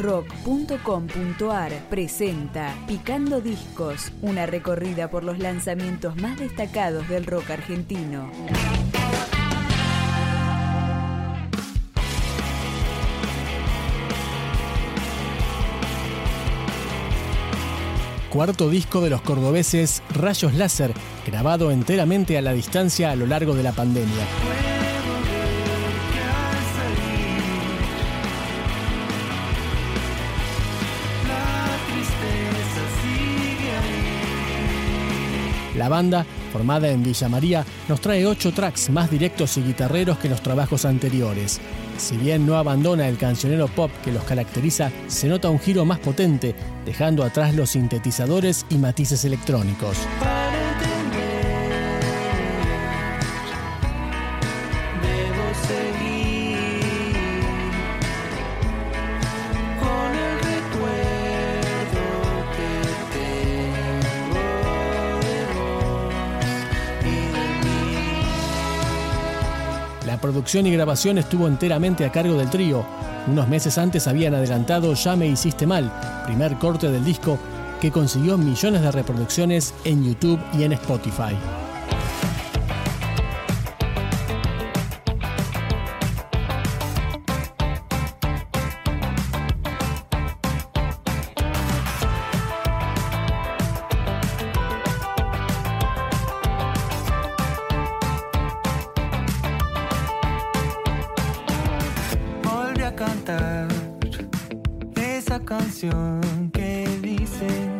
rock.com.ar presenta Picando Discos, una recorrida por los lanzamientos más destacados del rock argentino. Cuarto disco de los cordobeses Rayos Láser, grabado enteramente a la distancia a lo largo de la pandemia. La banda, formada en Villa María, nos trae ocho tracks más directos y guitarreros que los trabajos anteriores. Si bien no abandona el cancionero pop que los caracteriza, se nota un giro más potente, dejando atrás los sintetizadores y matices electrónicos. La producción y grabación estuvo enteramente a cargo del trío. Unos meses antes habían adelantado Ya me hiciste mal, primer corte del disco que consiguió millones de reproducciones en YouTube y en Spotify. Cantar esa canción que dice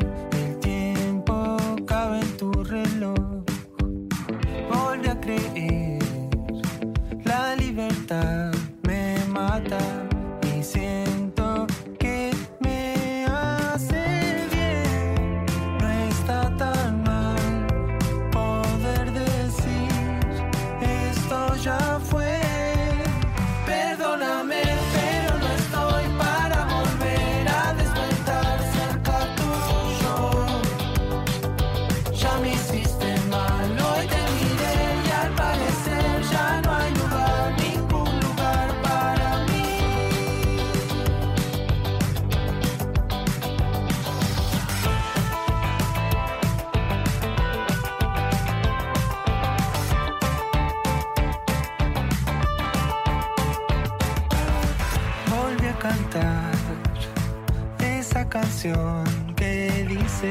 canción que dice